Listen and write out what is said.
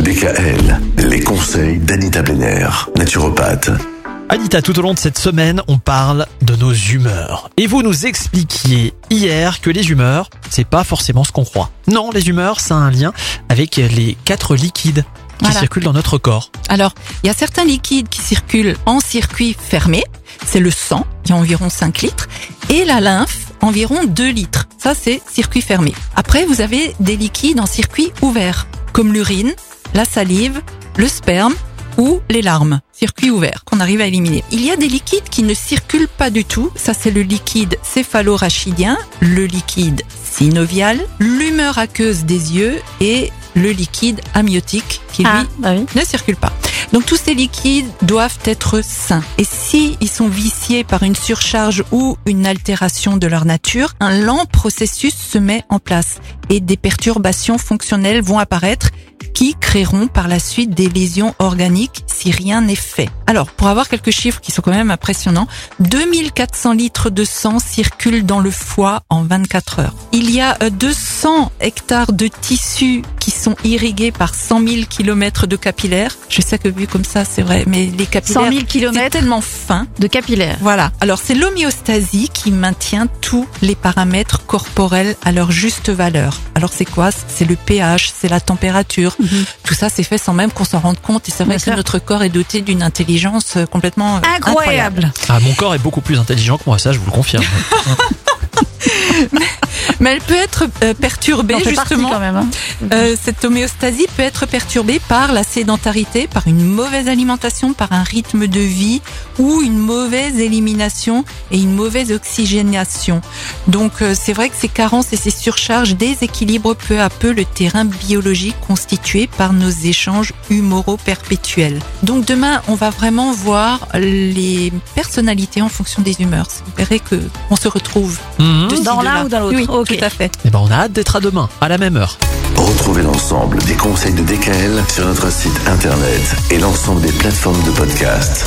DKL, les conseils d'Anita Benner, naturopathe. Anita, tout au long de cette semaine, on parle de nos humeurs. Et vous nous expliquiez hier que les humeurs, c'est pas forcément ce qu'on croit. Non, les humeurs, ça a un lien avec les quatre liquides qui Voilà. circulent dans notre corps. Alors, il y a certains liquides qui circulent en circuit fermé. C'est le sang, qui a environ 5 litres, et la lymphe, environ 2 litres. Ça, c'est circuit fermé. Après, vous avez des liquides en circuit ouvert, comme l'urine, la salive, le sperme ou les larmes. Circuit ouvert, qu'on arrive à éliminer. Il y a des liquides qui ne circulent pas du tout. Ça, c'est le liquide céphalorachidien, le liquide synovial, l'humeur aqueuse des yeux et le liquide amniotique qui, lui, Ah, bah oui. ne circulent pas. Donc tous ces liquides doivent être sains. Et si ils sont viciés par une surcharge ou une altération de leur nature, un lent processus se met en place et des perturbations fonctionnelles vont apparaître qui créeront par la suite des lésions organiques si rien n'est fait. Alors, pour avoir quelques chiffres qui sont quand même impressionnants, 2400 litres de sang circulent dans le foie en 24 heures. Il y a euh, 200 hectares de tissus qui sont irrigués par 100 000 kilomètres de capillaires. Je sais que vu comme ça, c'est vrai, mais les 100 capillaires, 000 c'est kilomètres tellement fin. de capillaires. Voilà. Alors, c'est l'homéostasie qui maintient tous les paramètres corporels à leur juste valeur. Alors, c'est quoi? C'est le pH, c'est la température. Tout ça, c'est fait sans même qu'on s'en rende compte. Et c'est vrai Bien que sûr. notre corps est doté d'une intelligence euh, complètement euh, Incroyable. Ah, mon corps est beaucoup plus intelligent que moi, ça je vous le confirme. Mais elle peut être euh, perturbée On fait partie justement. quand même. hein. Euh, cette homéostasie peut être perturbée par la sédentarité, par une mauvaise alimentation, par un rythme de vie ou une mauvaise élimination et une mauvaise oxygénation. Donc euh, c'est vrai que ces carences et ces surcharges déséquilibrent peu à peu le terrain biologique constitué par nos échanges humoraux perpétuels. Donc demain, on va vraiment voir les personnalités en fonction des humeurs. Vous verrez que on se retrouve de ci, Dans l'un ou dans l'autre. Oui, Tout à fait. Eh ben, on a hâte d'être à demain, à la même heure. Retrouvez l'ensemble des conseils de DKL sur notre site internet et l'ensemble des plateformes de podcast.